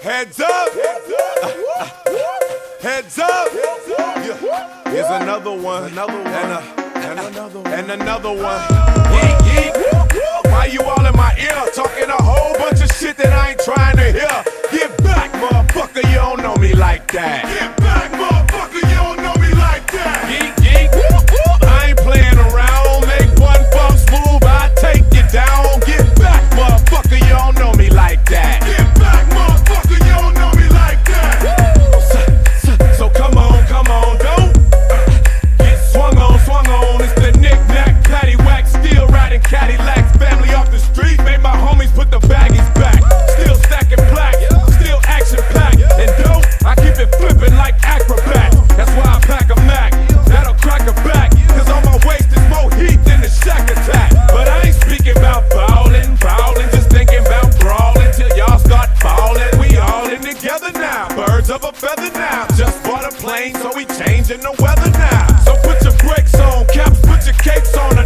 Heads up! Heads up! Yeah. Here's another one. Another one. And, a, and another one. And another one. Why you all in my ear? Talking a whole bunch of shit that I ain't trying to hear. Get back, motherfucker. You don't know me like that. Get back. birds of a feather now. Just bought a plane, so we changing the weather now. So put your brakes on, caps, put your capes on.